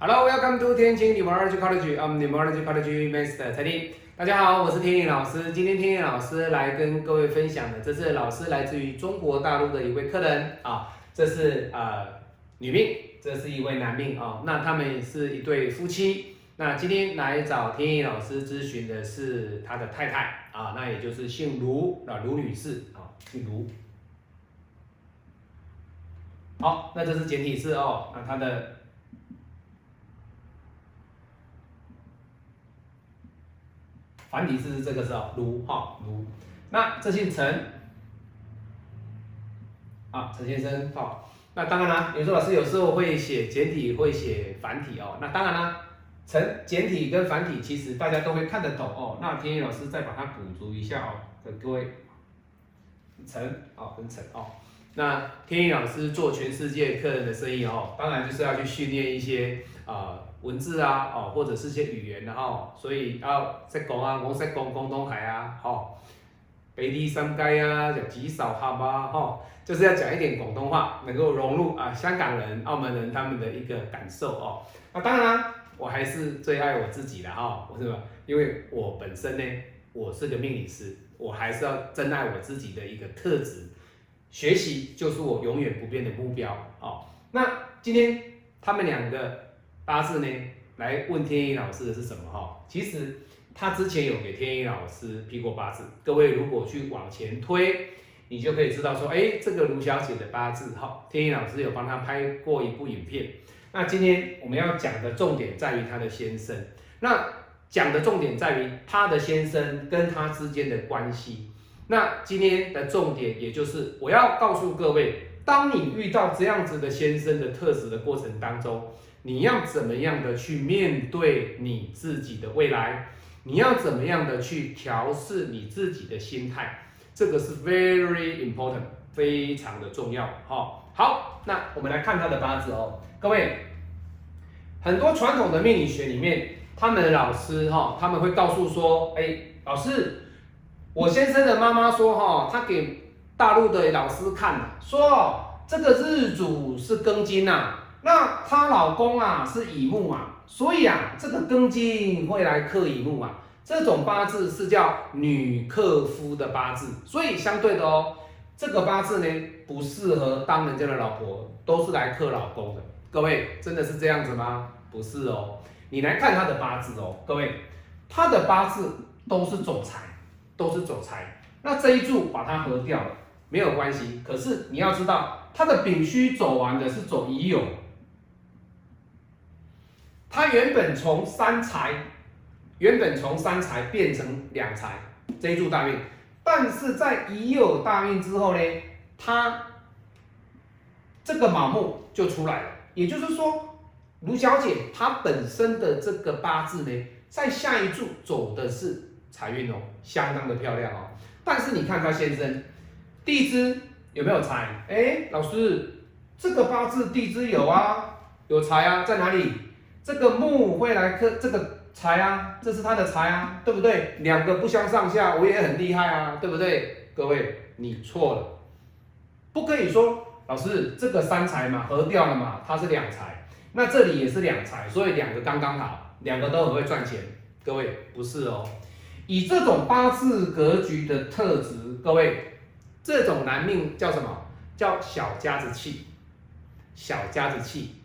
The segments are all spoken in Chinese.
Hello, welcome to 天晴 Numerology College. I'm Numerology College Master 蔡丁。大家好，我是天颖老师。今天天颖老师来跟各位分享的，这是老师来自于中国大陆的一位客人啊，这是呃女命，这是一位男命啊。那他们是一对夫妻。那今天来找天颖老师咨询的是他的太太啊，那也就是姓卢啊卢女士啊，姓卢。好，那这是简体字哦，那他的。繁体字是这个字哦，如哈如，那这姓陈，啊陈先生好，那当然啦，有时候老师有时候会写简体，会写繁体哦，那当然啦，陈简体跟繁体其实大家都会看得懂哦，那天宇老师再把它补足一下哦，各位，陈哦跟陈哦，那天宇老师做全世界客人的生意哦，当然就是要去训练一些啊。文字啊，哦，或者是一些语言的哈，所以要识讲啊，我识讲广东话啊，吼，北地三街啊，就极少哈嘛，吼，就是要讲一点广东话，能够融入啊香港人、澳门人他们的一个感受哦。那当然啦，我还是最爱我自己的哈，我是吧？因为我本身呢，我是个命理师，我还是要珍爱我自己的一个特质，学习就是我永远不变的目标哦。那今天他们两个。八字呢，来问天一老师的是什么哈？其实他之前有给天一老师批过八字。各位如果去往前推，你就可以知道说，哎，这个卢小姐的八字哈，天一老师有帮她拍过一部影片。那今天我们要讲的重点在于她的先生。那讲的重点在于她的先生跟她之间的关系。那今天的重点也就是我要告诉各位，当你遇到这样子的先生的特质的过程当中。你要怎么样的去面对你自己的未来？你要怎么样的去调试你自己的心态？这个是 very important，非常的重要。哈，好，那我们来看他的八字哦。各位，很多传统的命理学里面，他们的老师哈，他们会告诉说，哎，老师，我先生的妈妈说哈，他给大陆的老师看说这个日主是庚金呐。那她老公啊是乙木啊，所以啊这个庚金会来克乙木啊，这种八字是叫女克夫的八字，所以相对的哦，这个八字呢不适合当人家的老婆，都是来克老公的。各位真的是这样子吗？不是哦，你来看他的八字哦，各位他的八字都是走财，都是走财。那这一柱把它合掉了没有关系，可是你要知道他的丙戌走完的是走乙酉。他原本从三财，原本从三财变成两财，这一柱大运，但是在已有大运之后呢，他这个卯木就出来了。也就是说，卢小姐她本身的这个八字呢，在下一柱走的是财运哦，相当的漂亮哦。但是你看她先生地支有没有财？哎，老师，这个八字地支有啊，有财啊，在哪里？这个木会来克这个财啊，这是他的财啊，对不对？两个不相上下，我也很厉害啊，对不对？各位，你错了，不可以说老师这个三财嘛合掉了嘛，它是两财，那这里也是两财，所以两个刚刚好，两个都很会赚钱。各位不是哦，以这种八字格局的特质，各位这种男命叫什么？叫小家子气，小家子气。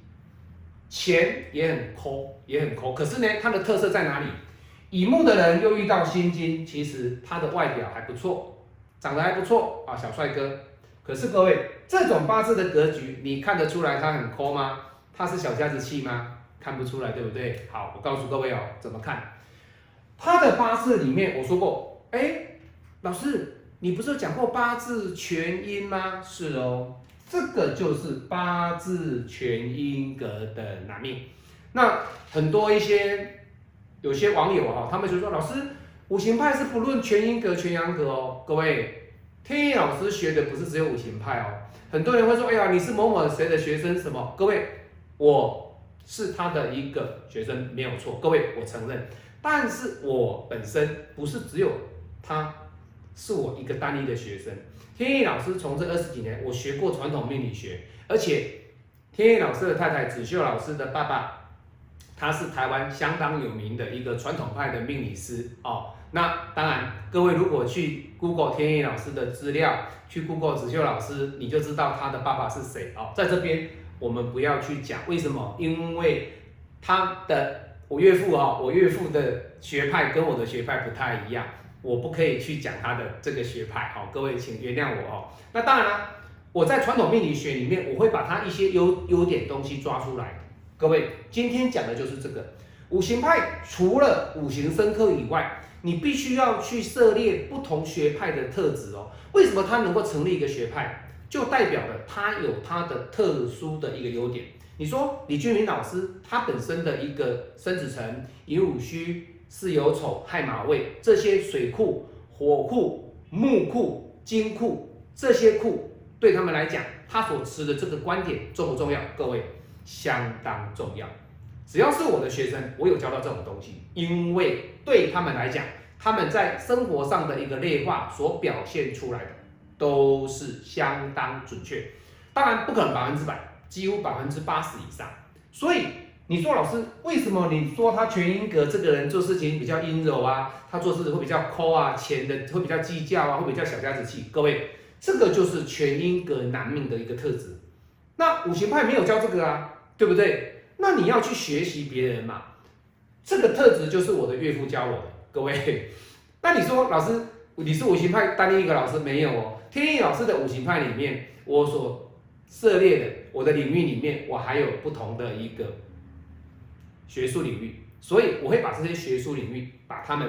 钱也很抠，也很抠。可是呢，它的特色在哪里？乙木的人又遇到辛金，其实他的外表还不错，长得还不错啊，小帅哥。可是各位，这种八字的格局，你看得出来他很抠吗？他是小家子气吗？看不出来，对不对？好，我告诉各位哦，怎么看？他的八字里面，我说过，哎，老师，你不是讲过八字全阴吗？是哦。这个就是八字全阴格的男命。那很多一些有些网友哈，他们就说老师，五行派是不论全阴格、全阳格哦。各位，天意老师学的不是只有五行派哦。很多人会说，哎呀，你是某某谁的学生什么？各位，我是他的一个学生，没有错。各位，我承认。但是我本身不是只有他。是我一个单一的学生，天意老师从这二十几年，我学过传统命理学，而且天意老师的太太子秀老师的爸爸他是台湾相当有名的一个传统派的命理师哦。那当然，各位如果去 Google 天意老师的资料，去 Google 子秀老师，你就知道他的爸爸是谁哦。在这边我们不要去讲为什么，因为他的我岳父哈，我岳父的学派跟我的学派不太一样，我不可以去讲他的这个学派好。各位请原谅我哦。那当然了，我在传统命理学里面，我会把他一些优优点东西抓出来。各位今天讲的就是这个五行派，除了五行深刻以外。你必须要去涉猎不同学派的特质哦。为什么他能够成立一个学派，就代表了他有他的特殊的一个优点。你说李俊明老师他本身的一个生子辰、寅午戌、巳酉丑、亥马未这些水库、火库、木库、金库这些库，对他们来讲，他所持的这个观点重不重要？各位，相当重要。只要是我的学生，我有教到这种东西，因为对他们来讲，他们在生活上的一个内化所表现出来的都是相当准确。当然不可能百分之百，几乎百分之八十以上。所以你说老师，为什么你说他全阴格这个人做事情比较阴柔啊？他做事会比较抠啊，钱的会比较计较啊，会比较小家子气。各位，这个就是全阴格男命的一个特质。那五行派没有教这个啊，对不对？那你要去学习别人嘛？这个特质就是我的岳父教我的，各位。那你说老师，你是五行派单一一个老师没有哦？天意老师的五行派里面，我所涉猎的我的领域里面，我还有不同的一个学术领域，所以我会把这些学术领域把它们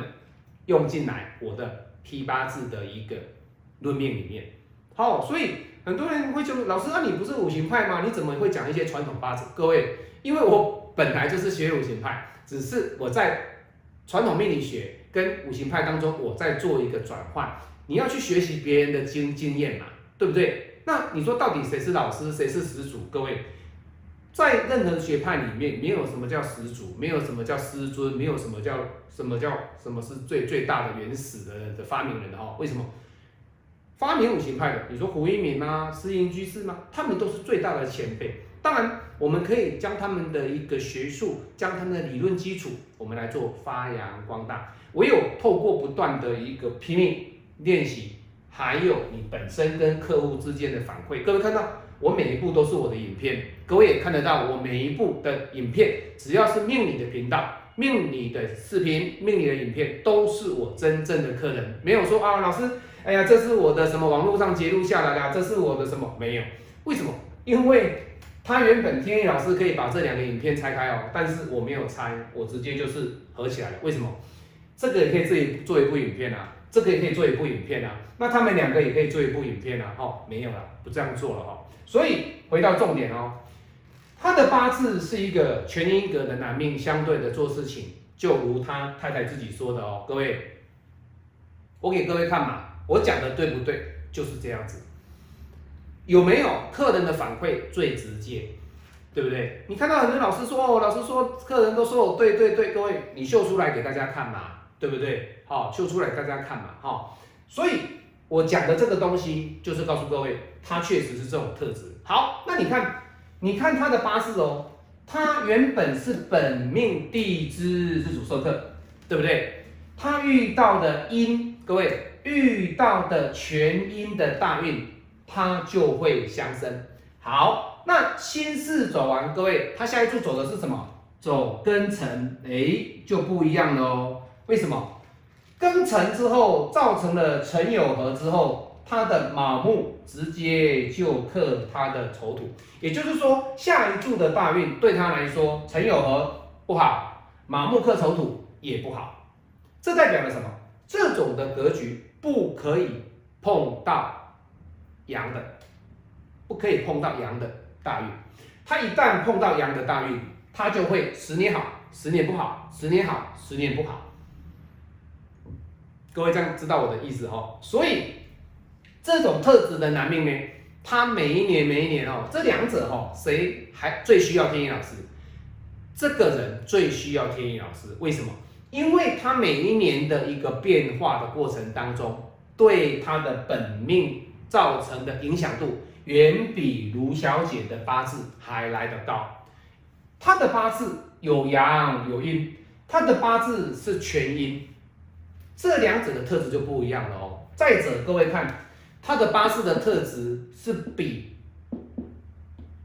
用进来我的批八字的一个论面里面。好，所以很多人会就老师，那你不是五行派吗？你怎么会讲一些传统八字？各位。因为我本来就是学五行派，只是我在传统命理学跟五行派当中，我在做一个转换。你要去学习别人的经经验嘛，对不对？那你说到底谁是老师，谁是始祖？各位，在任何学派里面，没有什么叫始祖，没有什么叫师尊，没有什么叫什么叫什么是最最大的原始的的发明人哈？为什么？发明五行派的，你说胡一鸣吗？施英居士吗？他们都是最大的前辈。当然，我们可以将他们的一个学术，将他们的理论基础，我们来做发扬光大。唯有透过不断的一个拼命练习，还有你本身跟客户之间的反馈。各位看到，我每一部都是我的影片，各位也看得到我每一部的影片，只要是命理的频道、命理的视频、命理的影片，都是我真正的客人。没有说啊，老师，哎呀，这是我的什么网络上截录下来的，这是我的什么？没有，为什么？因为。他原本天意老师可以把这两个影片拆开哦，但是我没有拆，我直接就是合起来了。为什么？这个也可以自己做一部影片啊，这个也可以做一部影片啊，那他们两个也可以做一部影片啊。哦，没有了，不这样做了哈。所以回到重点哦，他的八字是一个全阴格的男命，相对的做事情，就如他太太自己说的哦。各位，我给各位看嘛，我讲的对不对？就是这样子。有没有客人的反馈最直接，对不对？你看到很多老师说哦，老师说客人都说哦，对对对，各位你秀出来给大家看嘛，对不对？好，秀出来大家看嘛，哈。所以我讲的这个东西就是告诉各位，它确实是这种特质。好，那你看，你看他的八字哦，他原本是本命地支日主受克，对不对？他遇到的阴，各位遇到的全阴的大运。它就会相生。好，那心事走完，各位，它下一步走的是什么？走庚辰，哎，就不一样了哦。为什么？庚辰之后造成了辰酉合之后，他的卯木直接就克他的丑土，也就是说，下一柱的大运对他来说，辰酉合不好，卯木克丑土也不好。这代表了什么？这种的格局不可以碰到。阳的不可以碰到阳的大运，他一旦碰到阳的大运，他就会十年好，十年不好，十年好，十年不好。各位这样知道我的意思哈？所以这种特质的男命呢，他每一年每一年哦，这两者哦，谁还最需要天意老师？这个人最需要天意老师，为什么？因为他每一年的一个变化的过程当中，对他的本命。造成的影响度远比卢小姐的八字还来得高。他的八字有阳有阴，他的八字是全阴，这两者的特质就不一样了哦。再者，各位看他的八字的特质是比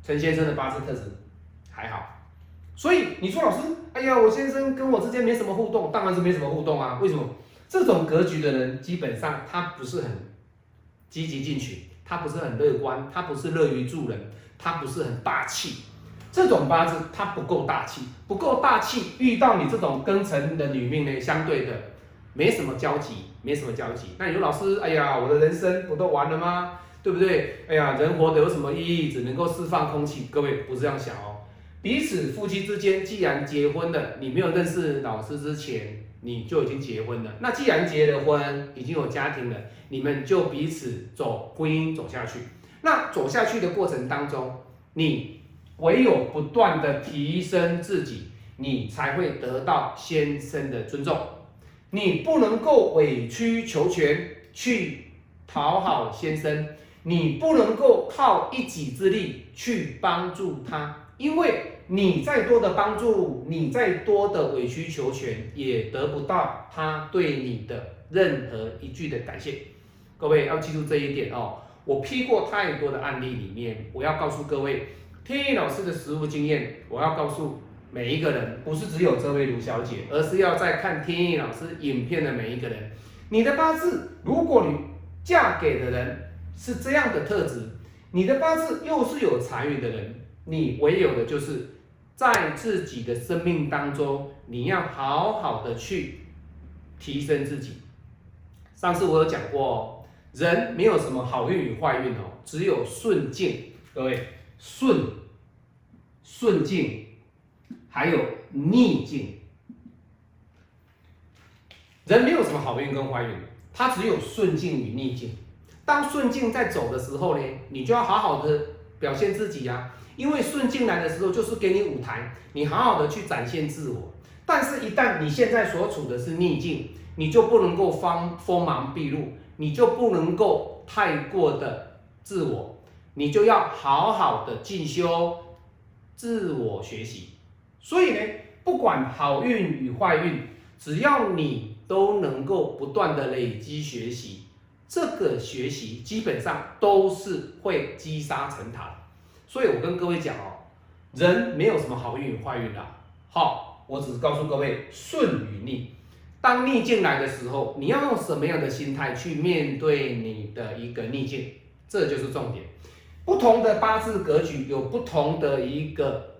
陈先生的八字特质还好，所以你说老师，哎呀，我先生跟我之间没什么互动，当然是没什么互动啊。为什么？这种格局的人基本上他不是很积极进取，他不是很乐观，他不是乐于助人，他不是很大气。这种八字他不够大气，不够大气，遇到你这种庚辰的女命呢，相对的没什么交集，没什么交集。那有老师，哎呀，我的人生不都完了吗？对不对？哎呀，人活得有什么意义？只能够释放空气。各位不是这样想哦。彼此夫妻之间，既然结婚了，你没有认识老师之前，你就已经结婚了。那既然结了婚，已经有家庭了，你们就彼此走婚姻走下去。那走下去的过程当中，你。唯有不断的提升自己，你才会得到先生的尊重。你不能够委曲求全去讨好先生，你不能够靠一己之力去帮助他，因为你再多的帮助，你再多的委曲求全，也得不到他对你的任何一句的感谢。各位要记住这一点哦。我批过太多的案例里面，我要告诉各位。天意老师的实务经验，我要告诉每一个人，不是只有这位卢小姐，而是要在看天意老师影片的每一个人。你的八字，如果你嫁给的人是这样的特质，你的八字又是有财运的人，你唯有的就是在自己的生命当中，你要好好的去提升自己。上次我有讲过，人没有什么好运与坏运哦，只有顺境。各位。顺顺境，还有逆境。人没有什么好运跟坏运，他只有顺境与逆境。当顺境在走的时候呢，你就要好好的表现自己呀。因为顺境来的时候，就是给你舞台，你好好的去展现自我。但是，一旦你现在所处的是逆境，你就不能够方锋芒毕露，你就不能够太过的自我。你就要好好的进修，自我学习。所以呢，不管好运与坏运，只要你都能够不断的累积学习，这个学习基本上都是会积沙成塔。所以我跟各位讲哦，人没有什么好运与坏运的。好，我只是告诉各位顺与逆。当逆境来的时候，你要用什么样的心态去面对你的一个逆境，这就是重点。不同的八字格局有不同的一个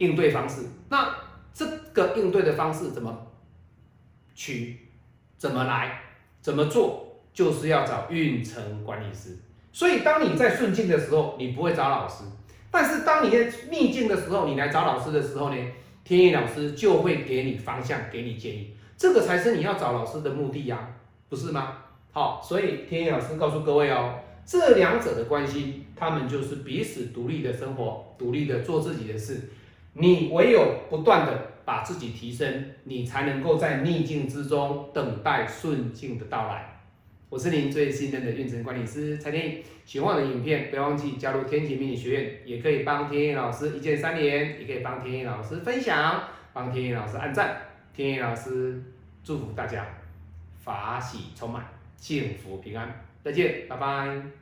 应对方式，那这个应对的方式怎么取、怎么来、怎么做，就是要找运程管理师。所以，当你在顺境的时候，你不会找老师；但是，当你在逆境的时候，你来找老师的时候呢，天意老师就会给你方向，给你建议。这个才是你要找老师的目的呀，不是吗？好，所以天意老师告诉各位哦。这两者的关系，他们就是彼此独立的生活，独立的做自己的事。你唯有不断的把自己提升，你才能够在逆境之中等待顺境的到来。我是您最信任的运程管理师蔡天意。喜欢我的影片，不要忘记加入天启迷你学院，也可以帮天意老师一键三连，也可以帮天意老师分享，帮天意老师按赞。天意老师祝福大家法喜充满，幸福平安。再见，拜拜。